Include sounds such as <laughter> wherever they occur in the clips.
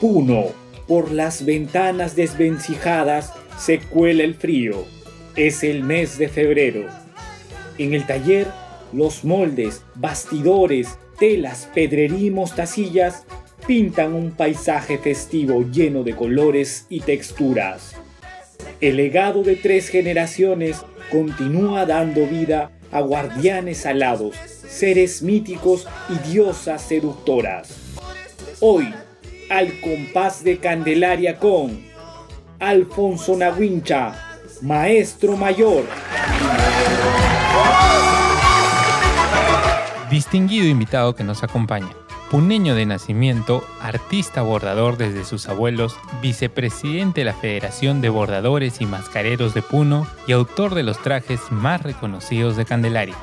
Puno, por las ventanas desvencijadas se cuela el frío. Es el mes de febrero. En el taller, los moldes, bastidores, telas, pedrería y mostacillas pintan un paisaje festivo lleno de colores y texturas. El legado de tres generaciones continúa dando vida a guardianes alados, seres míticos y diosas seductoras. Hoy, al compás de Candelaria con Alfonso Nahuincha, maestro mayor. Distinguido invitado que nos acompaña. Puneño de nacimiento, artista bordador desde sus abuelos, vicepresidente de la Federación de Bordadores y Mascareros de Puno y autor de los trajes más reconocidos de Candelaria.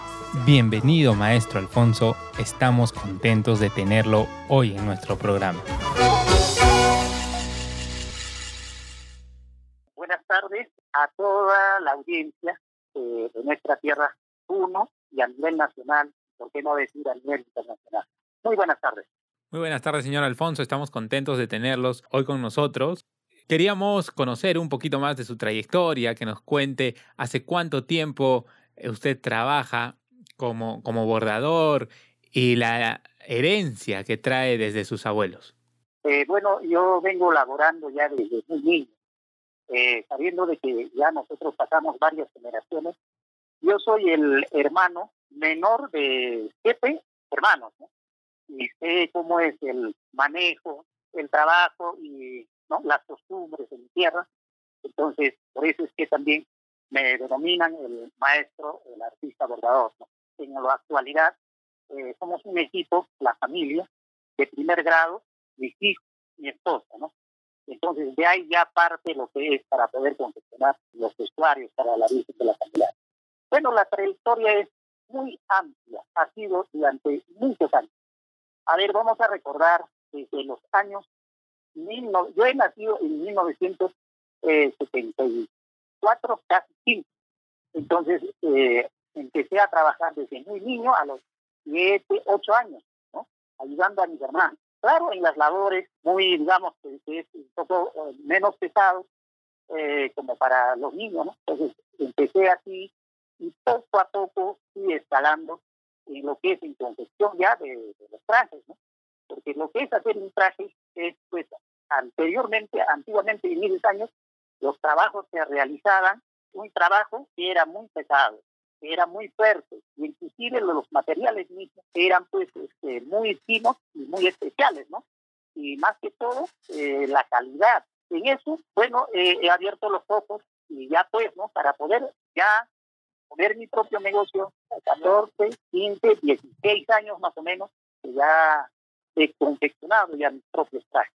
Bienvenido maestro Alfonso, estamos contentos de tenerlo hoy en nuestro programa. Buenas tardes a toda la audiencia eh, de nuestra tierra Puno y a nivel nacional, por qué no decir a nivel internacional. Muy buenas tardes. Muy buenas tardes, señor Alfonso. Estamos contentos de tenerlos hoy con nosotros. Queríamos conocer un poquito más de su trayectoria, que nos cuente hace cuánto tiempo eh, usted trabaja como, como bordador y la herencia que trae desde sus abuelos. Eh, bueno, yo vengo laborando ya desde muy niño, eh, sabiendo de que ya nosotros pasamos varias generaciones. Yo soy el hermano menor de siete hermanos, ¿no? y sé cómo es el manejo, el trabajo y ¿no? las costumbres en tierra. Entonces, por eso es que también me denominan el maestro, el artista bordador. En la actualidad, eh, somos un equipo, la familia, de primer grado, mis hijos, mi esposa, ¿no? Entonces, de ahí ya parte lo que es para poder confeccionar los vestuarios para la Virgen de la familia. Bueno, la trayectoria es muy amplia, ha sido durante muchos años. A ver, vamos a recordar desde los años, yo he nacido en 1974, casi 5. Entonces, eh, empecé a trabajar desde muy niño, a los 7, 8 años, ¿no? ayudando a mis hermanos. Claro, en las labores muy, digamos, que es un poco eh, menos pesado, eh, como para los niños, ¿no? Entonces, empecé así y poco a poco fui escalando en lo que es en confección ya de, los trajes, ¿no? Porque lo que es hacer un traje es, pues, anteriormente, antiguamente, en miles años, los trabajos se realizaban, un trabajo que era muy pesado, era muy fuerte, y inclusive los materiales mismos eran, pues, este, muy finos y muy especiales, ¿no? Y más que todo, eh, la calidad. En eso, bueno, eh, he abierto los ojos y ya pues, ¿no? Para poder ya poner mi propio negocio a 14, 15, 16 años más o menos, ya he confeccionado ya mis propios trajes.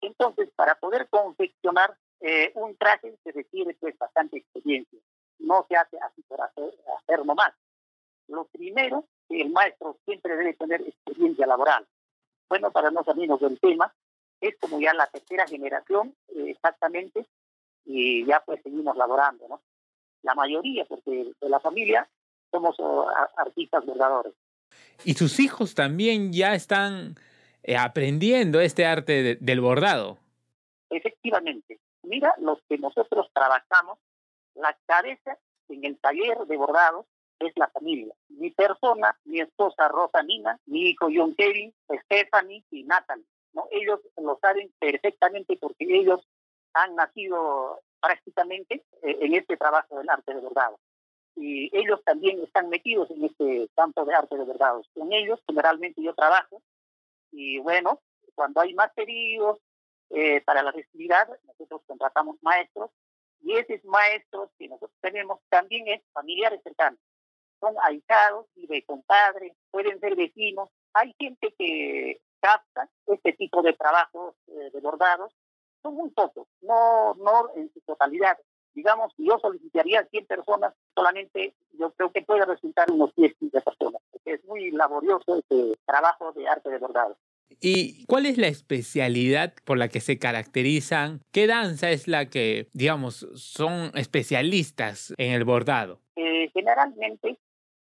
Entonces, para poder confeccionar eh, un traje se requiere pues bastante experiencia. No se hace así por hacer, hacer nomás. Lo primero, que el maestro siempre debe tener experiencia laboral. Bueno, para no salirnos del tema, es como ya la tercera generación eh, exactamente y ya pues seguimos laborando, ¿no? la mayoría, porque de la familia somos oh, artistas bordadores. Y sus hijos también ya están eh, aprendiendo este arte del bordado. Efectivamente. Mira, los que nosotros trabajamos, la cabeza en el taller de bordados es la familia. Mi persona, mi esposa Rosa Nina, mi hijo John Kevin, Stephanie y Natalie. ¿no? Ellos lo saben perfectamente porque ellos han nacido prácticamente eh, en este trabajo del arte de bordado. Y ellos también están metidos en este campo de arte de bordados. Con ellos generalmente yo trabajo y bueno, cuando hay más pedidos eh, para la festividad, nosotros contratamos maestros y esos maestros que nosotros tenemos también es familiares cercanos. Son ahijados y de compadres, pueden ser vecinos. Hay gente que capta este tipo de trabajos eh, de bordados son muy pocos, no, no en su totalidad. Digamos, yo solicitaría 100 personas, solamente yo creo que puede resultar unos 10, 15 personas, es muy laborioso este trabajo de arte de bordado. ¿Y cuál es la especialidad por la que se caracterizan? ¿Qué danza es la que, digamos, son especialistas en el bordado? Eh, generalmente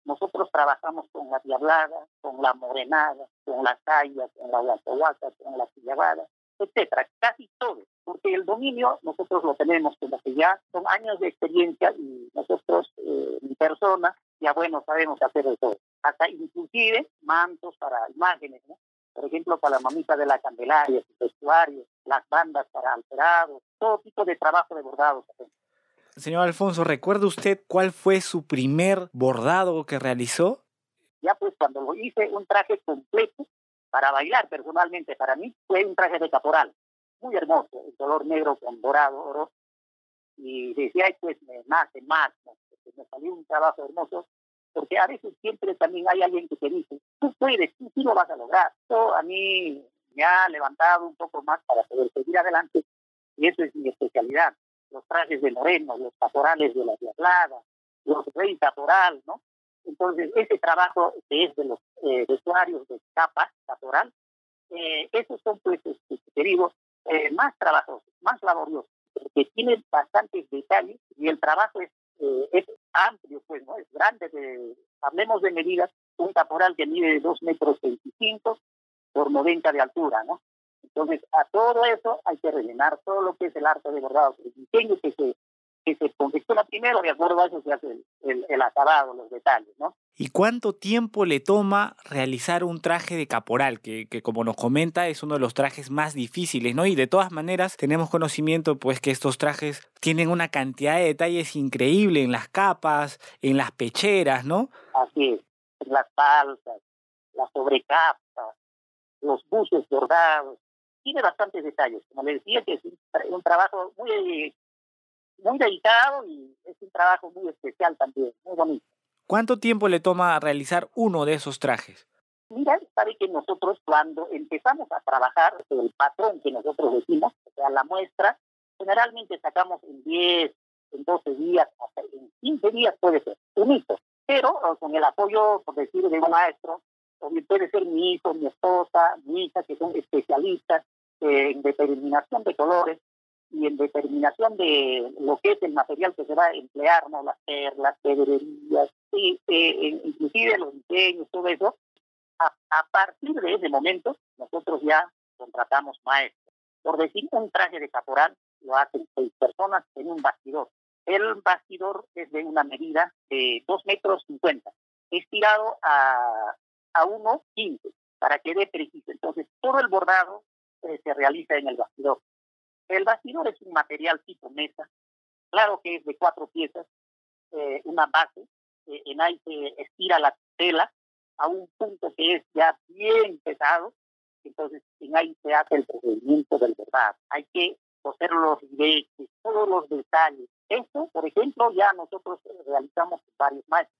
nosotros trabajamos con la diablada, con la morenada, con las callas, con la guacahuaca, con la sillabada etcétera, casi todo, porque el dominio nosotros lo tenemos como que ya son años de experiencia y nosotros, eh, persona, ya bueno, sabemos hacer de todo, hasta inclusive mantos para imágenes, ¿no? Por ejemplo, para la mamita de la Candelaria, vestuarios, las bandas para alterados, todo tipo de trabajo de bordados. Señor Alfonso, ¿recuerda usted cuál fue su primer bordado que realizó? Ya pues cuando lo hice un traje completo para bailar personalmente para mí fue un traje de caporal, muy hermoso, el color negro con dorado, oro. Y decía, pues me nace más, me salió un trabajo hermoso porque a veces siempre también hay alguien que te dice, tú puedes, tú sí lo vas a lograr. Esto a mí me ha levantado un poco más para poder seguir adelante y eso es mi especialidad. Los trajes de Moreno, los caporales de la Diablada, los rey caporal, ¿no? Entonces, ese trabajo que es de los eh, vestuarios de capa caporal, eh, esos son, pues, este, te digo, eh, más trabajosos, más laboriosos, que tienen bastantes detalles y el trabajo es eh, es amplio, pues, ¿no? Es grande. De, hablemos de medidas, un caporal que mide 2 metros 25 por 90 de altura, ¿no? Entonces, a todo eso hay que rellenar todo lo que es el arte de bordado, el diseño que se que se confecciona primero, de acuerdo a eso se hace el, el, acabado, los detalles, ¿no? ¿Y cuánto tiempo le toma realizar un traje de caporal? Que, que, como nos comenta es uno de los trajes más difíciles, ¿no? Y de todas maneras tenemos conocimiento pues que estos trajes tienen una cantidad de detalles increíble en las capas, en las pecheras, ¿no? Así es, las palzas, las sobrecapas, los buses bordados, tiene bastantes detalles. Como le decía, que es un, un trabajo muy muy dedicado y es un trabajo muy especial también, muy bonito. ¿Cuánto tiempo le toma realizar uno de esos trajes? Mira, sabe que nosotros cuando empezamos a trabajar el patrón que nosotros decimos, o sea, la muestra, generalmente sacamos en 10, en 12 días, hasta en 15 días puede ser, un hito. Pero con el apoyo, por decir, de un maestro, puede ser mi hijo, mi esposa, mi hija, que son especialistas en determinación de colores, y en determinación de lo que es el material que se va a emplear, ¿no? las perlas, pedrerías, y, eh, inclusive los diseños, todo eso, a, a, partir de ese momento nosotros ya contratamos maestros. Por decir un traje de caporal lo hacen seis personas en un bastidor. El bastidor es de una medida de dos metros cincuenta, estirado a, a 1,15 para que dé preciso. Entonces todo el bordado eh, se realiza en el bastidor. El bastidor es un material tipo mesa, claro que es de cuatro piezas, eh, una base, eh, en ahí se estira la tela a un punto que es ya bien pesado, entonces en ahí se hace el procedimiento del verdad. Hay que coser los ribetes, todos los detalles. Esto, por ejemplo, ya nosotros realizamos varios maestros,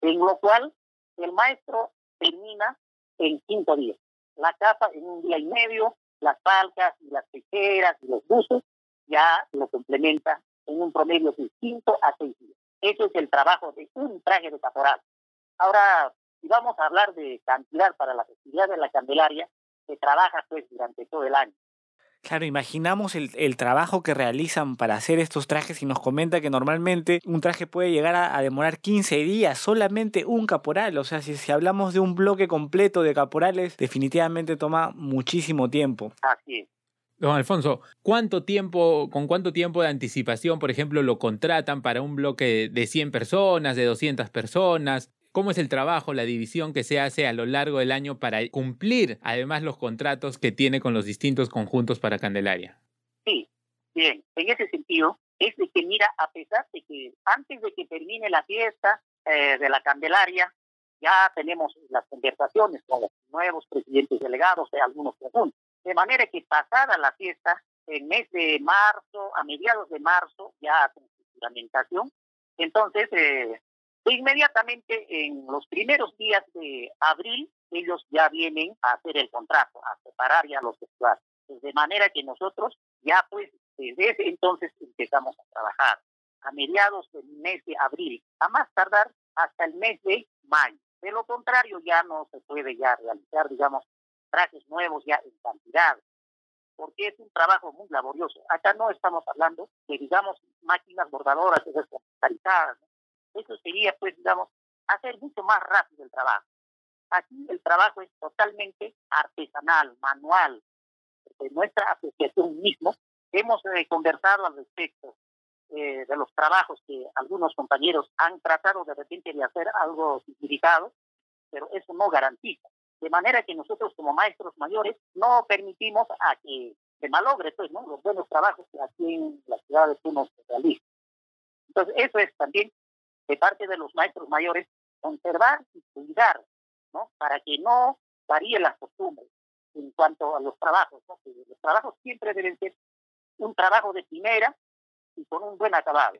en lo cual el maestro termina en cinco días. La capa en un día y medio, las palcas y las pecheras y los buses, ya lo complementa en un promedio de 5 a 6 días. Ese es el trabajo de un traje de caporal. Ahora, si vamos a hablar de cantidad para la festividad de la Candelaria, se trabaja pues durante todo el año. Claro, imaginamos el, el, trabajo que realizan para hacer estos trajes y nos comenta que normalmente un traje puede llegar a, a, demorar 15 días, solamente un caporal. O sea, si, si hablamos de un bloque completo de caporales, definitivamente toma muchísimo tiempo. Así es. Don Alfonso, ¿cuánto tiempo, con cuánto tiempo de anticipación, por ejemplo, lo contratan para un bloque de 100 personas, de 200 personas? ¿Cómo es el trabajo, la división que se hace a lo largo del año para cumplir además los contratos que tiene con los distintos conjuntos para Candelaria? Sí, bien, en ese sentido, es de que mira, a pesar de que antes de que termine la fiesta eh, de la Candelaria, ya tenemos las conversaciones con los nuevos presidentes delegados de algunos conjuntos. De manera que pasada la fiesta, en mes de marzo, a mediados de marzo, ya con su juramentación, entonces eh, Inmediatamente en los primeros días de abril, ellos ya vienen a hacer el contrato, a separar ya los vestuarios. De manera que nosotros ya pues desde ese entonces empezamos a trabajar. A mediados del mes de abril, a más tardar hasta el mes de mayo. De lo contrario, ya no se puede ya realizar, digamos, trajes nuevos ya en cantidad, porque es un trabajo muy laborioso. Acá no estamos hablando de, digamos, máquinas bordadoras computarizadas, ¿no? Eso sería, pues, digamos, hacer mucho más rápido el trabajo. Aquí el trabajo es totalmente artesanal, manual. de nuestra asociación mismo, hemos eh, conversado al respecto eh, de los trabajos que algunos compañeros han tratado de repente de hacer algo significado, pero eso no garantiza. De manera que nosotros como maestros mayores no permitimos a que se malogre pues, ¿no? los buenos trabajos que aquí en la ciudad de Puno se realizan. Entonces, eso es también de parte de los maestros mayores, conservar y cuidar, ¿no? Para que no varíe las costumbres en cuanto a los trabajos, ¿no? los trabajos siempre deben ser un trabajo de primera y con un buen acabado.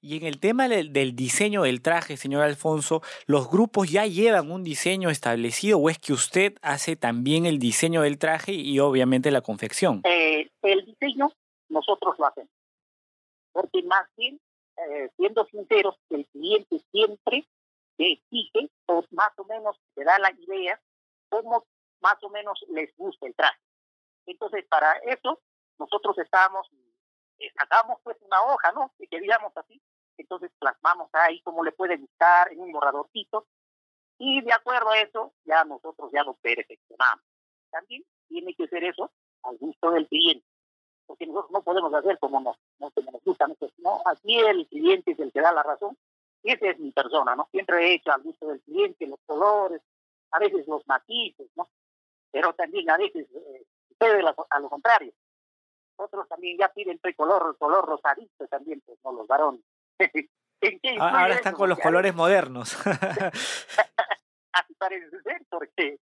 Y en el tema del, diseño del traje, señor Alfonso, ¿los grupos ya llevan un diseño establecido o es que usted hace también el diseño del traje y obviamente la confección? Eh, el diseño nosotros lo hacemos. Porque más bien, eh, siendo sinceros, el cliente siempre exige o más o menos te da la idea cómo más o menos les gusta el traje. Entonces, para eso, nosotros estamos eh, sacamos pues una hoja, ¿no? Que queríamos así, entonces plasmamos ahí cómo le puede gustar en un borradorcito y de acuerdo a eso ya nosotros ya lo perfeccionamos. También tiene que ser eso al gusto del cliente, porque nosotros no podemos hacer como nos, no, como nos gusta, no, aquí el cliente es el que da la razón y esa es mi persona, ¿no? Siempre he hecho al gusto del cliente los colores, a veces los matices, ¿no? Pero también a veces eh, a lo contrario otros también ya piden color, color rosadito también, pues no los varones. <laughs> Ah, ahora están con los colores modernos. Así <laughs> parece ser, porque,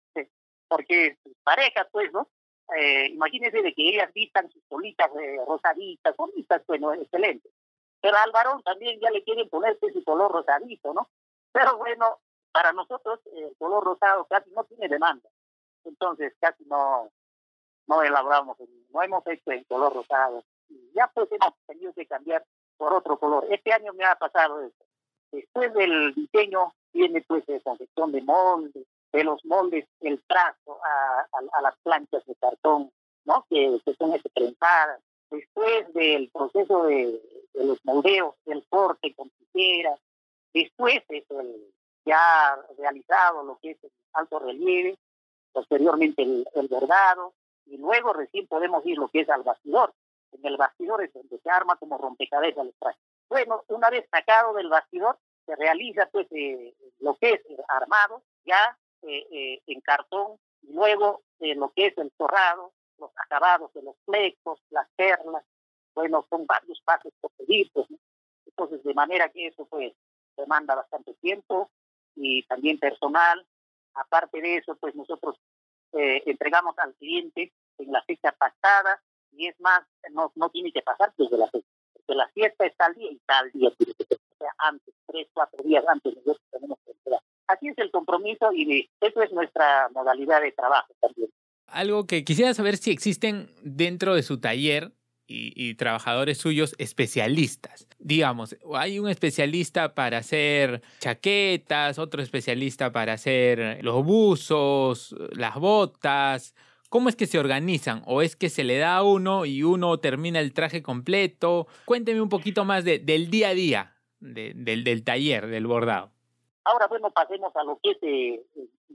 porque parejas, pues, ¿no? Eh, imagínense de que ellas vistan sus colitas eh, rosaditas, bonitas, bueno, excelente. Pero al varón también ya le quieren poner ese color rosadito, ¿no? Pero bueno, para nosotros el color rosado casi no tiene demanda. Entonces casi no, no elaboramos, no hemos hecho en color rosado. Ya pues hemos tenido que cambiar por otro color. Este año me ha pasado eso. Después del diseño viene pues de confección de moldes, de los moldes, el trazo a, a, las planchas de cartón, ¿no? Que, que son prensadas. Después del proceso de, de, los moldeos, el corte con tijera. Después es el ya realizado lo que es el alto relieve, posteriormente el, el bordado, y luego recién podemos ir lo que es al bastidor. En el bastidor es donde se arma como rompecabezas los trajes. Bueno, una vez sacado del bastidor, se realiza pues eh, lo que es armado, ya eh, eh, en cartón, y luego lo que es el torrado, los acabados de los flecos, las perlas, bueno, son varios pasos por pedir, pues, entonces de manera que eso pues demanda bastante tiempo y también personal. Aparte de eso, pues nosotros eh, entregamos al cliente en la fecha pasada y es más, no, no tiene que pasar desde la fecha, porque la fiesta está al día y tal día tiene que ser, antes, tres, cuatro días antes nosotros tenemos que entregar. Así es el compromiso y eso es nuestra modalidad de trabajo también. Algo que quisiera saber si existen dentro de su taller y, trabajadores suyos especialistas. Digamos, hay un especialista para hacer chaquetas, otro especialista para hacer los buzos, las botas. ¿Cómo es que se organizan? ¿O es que se le da a uno y uno termina el traje completo? Cuénteme un poquito más de, del día a día del, del taller, del bordado. Ahora, bueno, pasemos a lo que es eh,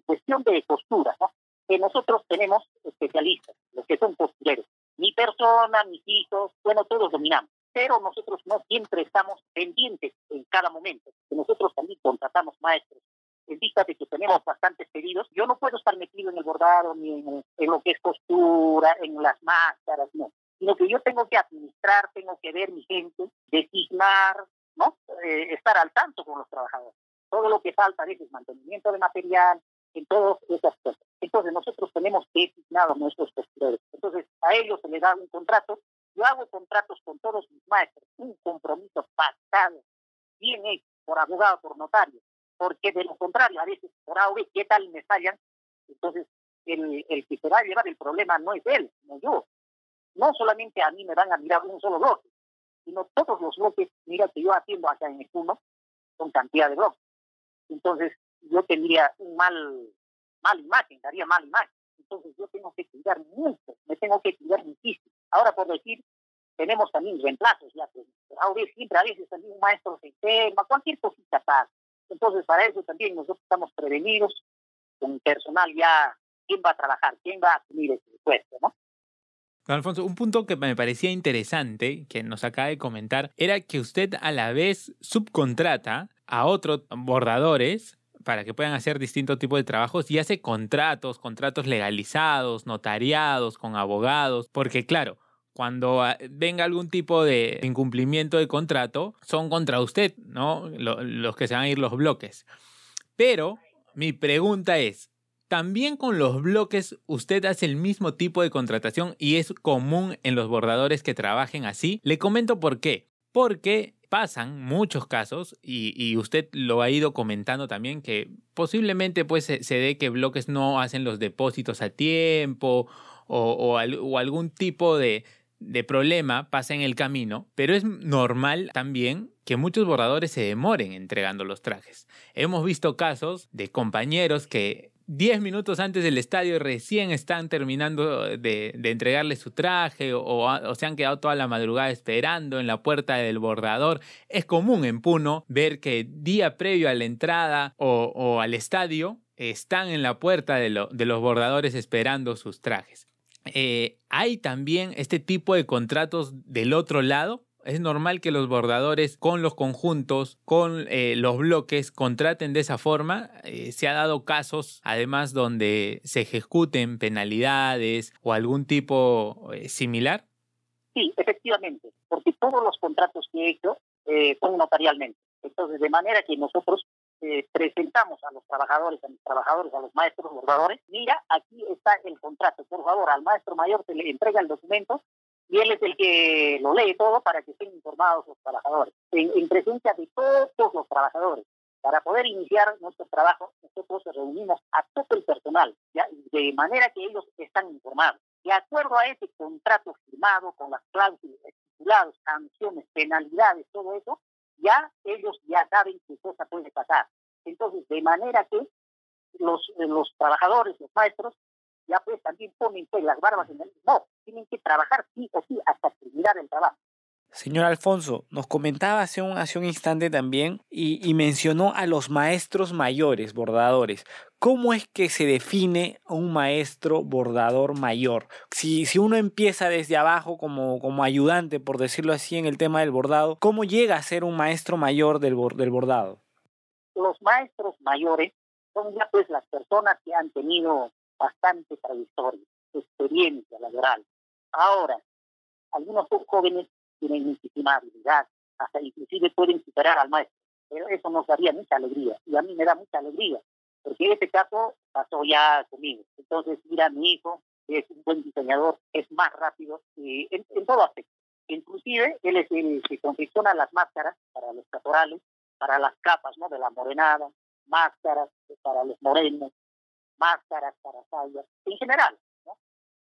cuestión de costura, ¿no? Que nosotros tenemos especialistas, los que son costureros mi persona, mis hijos, bueno, todos dominamos. Pero nosotros no siempre estamos pendientes en cada momento. Nosotros también contratamos maestros. En vista de que tenemos bastantes pedidos, yo no puedo estar metido en el bordado ni en, lo que es costura, en las máscaras, no. Sino que yo tengo que administrar, tengo que ver mi gente, designar, ¿no? Eh, estar al tanto con los trabajadores. Todo lo que falta a veces, mantenimiento de material, en todas esas cosas. Entonces nosotros tenemos designados nuestros costureros. Entonces a ellos se les da un contrato. Yo hago contratos con todos mis maestros, un compromiso pactado, bien hecho, por abogado, por notario, porque de lo contrario, a veces por A ¿qué tal me fallan? Entonces el, que se va a llevar el problema no es él, no yo. No solamente a mí me van a mirar un solo bloque, sino todos los bloques, mira que yo haciendo acá en el uno, con cantidad de bloques. Entonces, yo tendría un mal, mal imagen, daría mal imagen. Entonces yo tengo que cuidar mucho, me tengo que cuidar muchísimo. Ahora por decir, tenemos también reemplazos ya, pues, a veces, siempre a veces también un maestro se enferma, cualquier cosita pasa. Entonces para eso también nosotros estamos prevenidos con personal ya, quién va a trabajar, quién va a asumir ese puesto, ¿no? Alfonso, un punto que me parecía interesante, que nos acaba de comentar, era que usted a la vez subcontrata a otros bordadores para que puedan hacer distintos tipos de trabajos y hace contratos, contratos legalizados, notariados, con abogados, porque claro, cuando ah, venga algún tipo de incumplimiento de contrato, son contra usted, ¿no? Los que se van a ir los bloques. Pero mi pregunta es, también con los bloques usted hace el mismo tipo de contratación y es común en los bordadores que trabajen así. Le comento por qué. Porque pasan muchos casos y, usted lo ha ido comentando también que posiblemente pues se, dé que bloques no hacen los depósitos a tiempo o, algún tipo de, de problema pasa en el camino, pero es normal también que muchos bordadores se demoren entregando los trajes. Hemos visto casos de compañeros que 10 minutos antes del estadio recién están terminando de, entregarle su traje o, se han quedado toda la madrugada esperando en la puerta del bordador. Es común en Puno ver que día previo a la entrada o, al estadio están en la puerta de, los bordadores esperando sus trajes. Eh, hay también este tipo de contratos del otro lado es normal que los bordadores con los conjuntos, con eh, los bloques, contraten de esa forma. Eh, se ha dado casos, además, donde se ejecuten penalidades o algún tipo similar. Sí, efectivamente, porque todos los contratos que he hecho son notarialmente. Entonces, de manera que nosotros presentamos a los trabajadores, a mis trabajadores, a los maestros bordadores, mira, aquí está el contrato, por favor, al maestro mayor se le entrega el documento y él es el que lo lee todo para que estén informados los trabajadores, en, presencia de todos los trabajadores. Para poder iniciar nuestro trabajo, nosotros reunimos a todo el personal, ¿ya? de manera que ellos están informados. De acuerdo a ese contrato firmado con las cláusulas, estipulados, sanciones, penalidades, todo eso, ya ellos ya saben qué cosa puede pasar. Entonces, de manera que los, los trabajadores, los maestros, ya pues también ponen pues, las barbas en el... No, tienen que trabajar sí o sí hasta terminar el trabajo. Señor Alfonso, nos comentaba hace un, hace un instante también y, y, mencionó a los maestros mayores, bordadores. ¿Cómo es que se define un maestro bordador mayor? Si, si uno empieza desde abajo como, como ayudante, por decirlo así, en el tema del bordado, ¿cómo llega a ser un maestro mayor del, del bordado? Los maestros mayores son ya pues las personas que han tenido bastante trayectoria, experiencia laboral. Ahora, algunos jóvenes tienen muchísima habilidad, hasta inclusive pueden superar al maestro. Pero eso nos daría mucha alegría y a mí me da mucha alegría, porque este caso pasó ya conmigo. Entonces, mira, mi hijo es un buen diseñador, es más rápido y en, todo aspecto. Inclusive, él es el que confecciona las máscaras para los catorales, para las capas ¿no? de la morenada, máscaras para los morenos, máscaras para sayas, en general,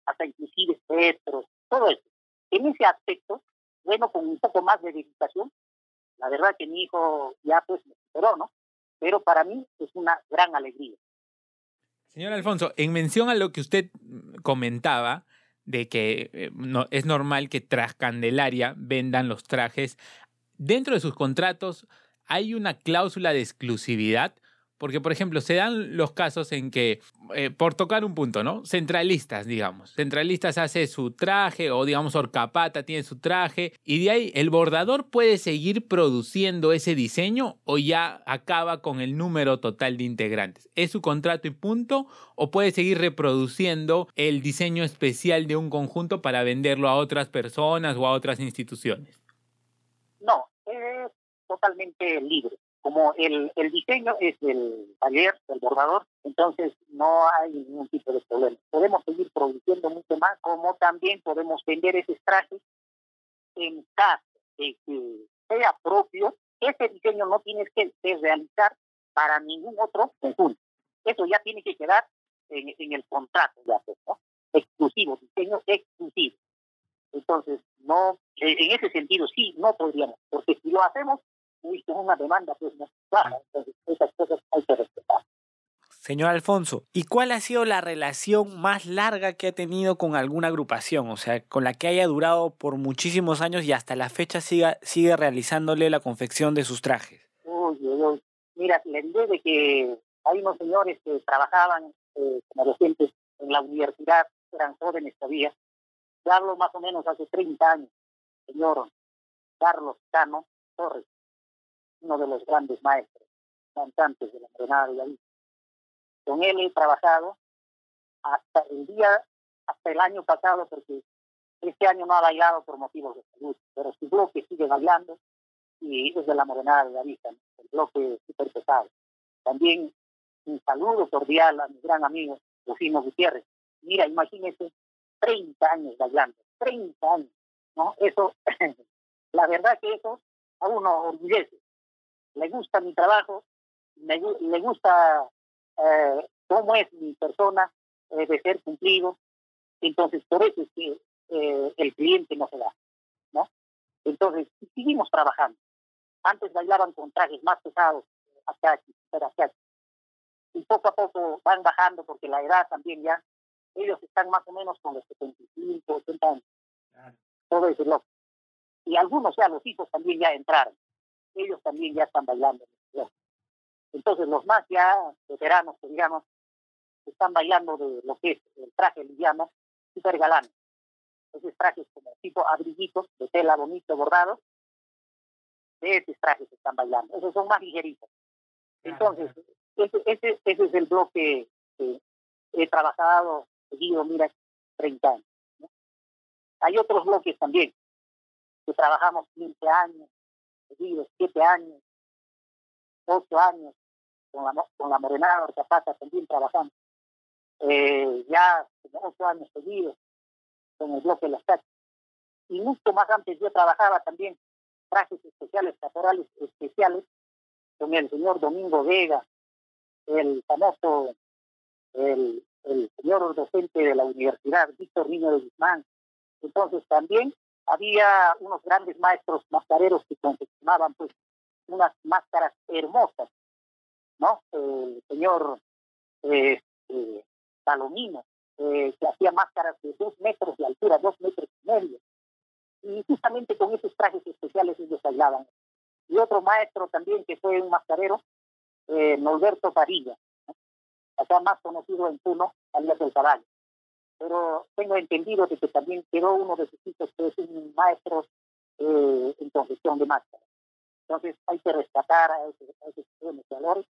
hasta inclusive espectros, todo eso. En ese aspecto, bueno, con un poco más de dedicación, la verdad que mi hijo ya pues me superó, ¿no? Pero para mí es una gran alegría. Señor Alfonso, en mención a lo que usted comentaba, de que eh, no, es normal que tras Candelaria vendan los trajes, dentro de sus contratos hay una cláusula de exclusividad porque, por ejemplo, se dan los casos en que, eh, por tocar un punto, ¿no? Centralistas, digamos. Centralistas hace su traje o, digamos, Orcapata tiene su traje y de ahí el bordador puede seguir produciendo ese diseño o ya acaba con el número total de integrantes. ¿Es su contrato y punto o puede seguir reproduciendo el diseño especial de un conjunto para venderlo a otras personas o a otras instituciones? No, totalmente libre como el, el diseño es del taller, del bordador, entonces no hay ningún tipo de problema. Podemos seguir produciendo mucho más, como también podemos vender ese trajes en caso de que sea propio. Ese diseño no tienes que, realizar para ningún otro conjunto. Eso ya tiene que quedar en, en el contrato, ya pues, ¿no? Exclusivo, diseño exclusivo. Entonces, no, en ese sentido sí, no podríamos, porque si lo hacemos, una demanda pues Entonces, esas cosas hay que respetar. Señor Alfonso, ¿y cuál ha sido la relación más larga que ha tenido con alguna agrupación? O sea, con la que haya durado por muchísimos años y hasta la fecha siga, sigue realizándole la confección de sus trajes. Uy, uy, Mira, le diré de que hay unos señores que trabajaban eh, como docentes en la universidad, eran jóvenes todavía, Ya hablo más o menos hace 30 años, señor Carlos Cano Torres, uno de los grandes maestros, cantantes de la Granada de la Con él he trabajado hasta el día, hasta el año pasado, porque este año no ha bailado por motivos de salud, pero su bloque sigue bailando y es de la Morenada de Vista, el bloque súper pesado. También un saludo cordial a mi gran amigo Rufino Gutiérrez. Mira, imagínese, 30 años bailando, 30 años, ¿no? Eso, <laughs> la verdad que eso a uno orgullece. Le gusta mi trabajo, me, le gusta eh, cómo es mi persona eh, de ser cumplido. Entonces, por eso es que eh, el cliente no se da, ¿no? Entonces, seguimos trabajando. Antes bailaban con trajes más pesados, acá, acá, y poco a poco van bajando porque la edad también ya, ellos están más o menos con los 75, 80 años. Todo ese loco. Y algunos ya, los hijos también ya entraron. Ellos también ya están bailando. Entonces los más ya veteranos, digamos, están bailando de lo que es el traje liviano, super galán. Esos trajes como tipo abriguitos de tela bonito bordado, de esos trajes están bailando. Esos son más ligeritos. Entonces, ese, ese, ese es el bloque que he trabajado, seguido, mira, 30 años. Hay otros bloques también, que trabajamos 15 años, 7 años, 8 años, con la, con la Morenada Orcapata también trabajamos. Eh, ya como 8 años seguidos, con el bloque de las cachas. Y mucho más antes yo trabajaba también trajes especiales, caporales especiales, con el señor Domingo Vega, el famoso, el, el señor docente de la universidad, Víctor Niño de Guzmán. Entonces también había unos grandes maestros mascareros que confeccionaban pues unas máscaras hermosas, ¿no? El señor eh, eh, Palomino, eh, que hacía máscaras de dos metros de altura, dos metros y medio. Y justamente con esos trajes especiales ellos bailaban. Y otro maestro también que fue un mascarero, eh, Norberto Parilla, acá más conocido en Puno, alias del caballo. Pero tengo entendido de que también quedó uno de sus hijos que es un maestro eh, en confección de máscaras. Entonces hay que rescatar a esos, a esos valores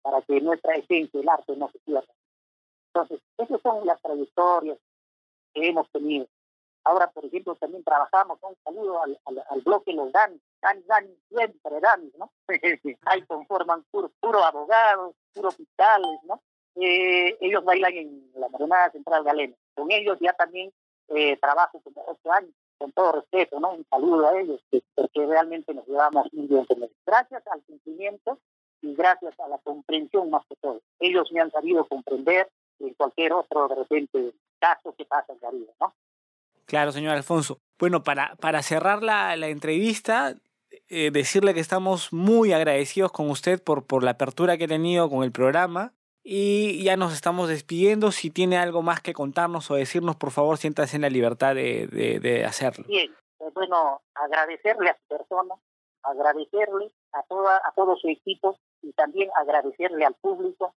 para que nuestra esencia, el arte, no se pierda. Entonces, esas son las trayectorias que hemos tenido. Ahora, por ejemplo, también trabajamos, un saludo al, al, bloque Los Dan, Dan, Dan, siempre Dan, ¿no? <laughs> Ahí conforman puro, puro abogados, puro hospitales, ¿no? Eh, ellos bailan en la Maronada Central Galena. Con ellos ya también eh, trabajo como ocho años, con todo respeto, ¿no? Un saludo a ellos, porque realmente nos llevamos muy bien con ellos. Gracias al cumplimiento y gracias a la comprensión más que todo. Ellos me han sabido comprender en cualquier otro, de repente, caso que pasa en Caribe, ¿no? Claro, señor Alfonso. Bueno, para, para cerrar la, la entrevista, eh, decirle que estamos muy agradecidos con usted por, por la apertura que ha tenido con el programa. Y ya nos estamos despidiendo. Si tiene algo más que contarnos o decirnos, por favor, siéntase en la libertad de, de, de hacerlo. Bien, pues bueno, agradecerle a su persona, agradecerle a, toda, a todo su equipo y también agradecerle al público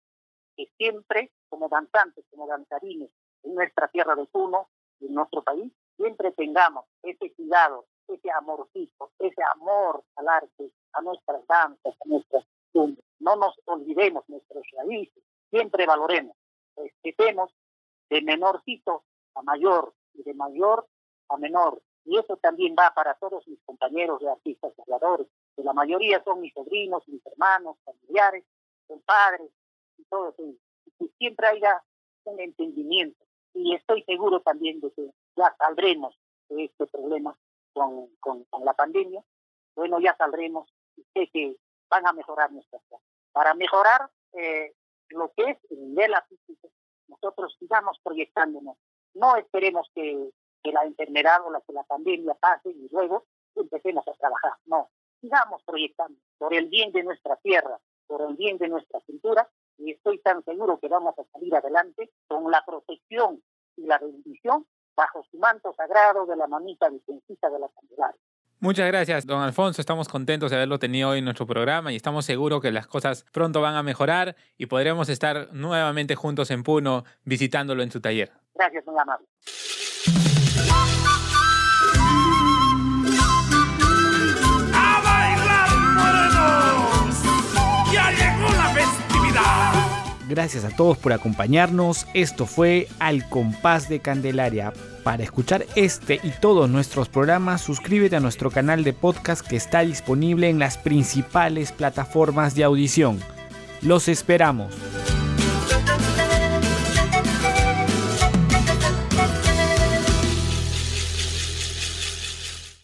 que siempre, como danzantes, como danzarines, en nuestra tierra de Puno, en nuestro país, siempre tengamos ese cuidado, ese amorcito, ese amor al arte, a nuestras danzas, a nuestras. No nos olvidemos nuestros raíces, siempre valoremos, respetemos de menorcito a mayor y de mayor a menor. Y eso también va para todos mis compañeros de artistas creadores, que la mayoría son mis sobrinos, mis hermanos, familiares, compadres y todo eso. Y siempre haya un entendimiento y estoy seguro también de que ya saldremos de este problema con, con, la pandemia. Bueno, ya saldremos y sé que van a mejorar nuestras cosas. Para mejorar eh, lo que es el nivel artístico, nosotros sigamos proyectándonos. No esperemos que, que la enfermedad o la, que la pandemia pase y luego empecemos a trabajar. No, sigamos proyectando por el bien de nuestra tierra, por el bien de nuestra cultura y estoy tan seguro que vamos a salir adelante con la protección y la bendición bajo su manto sagrado de la mamita vicencita de la Candelaria. Muchas gracias, don Alfonso. Estamos contentos de haberlo tenido hoy en nuestro programa y estamos seguros que las cosas pronto van a mejorar y podremos estar nuevamente juntos en Puno visitándolo en su taller. Gracias, don Amado. Gracias a todos por acompañarnos. Esto fue Al Compás de Candelaria. Para escuchar este y todos nuestros programas, suscríbete a nuestro canal de podcast que está disponible en las principales plataformas de audición. Los esperamos.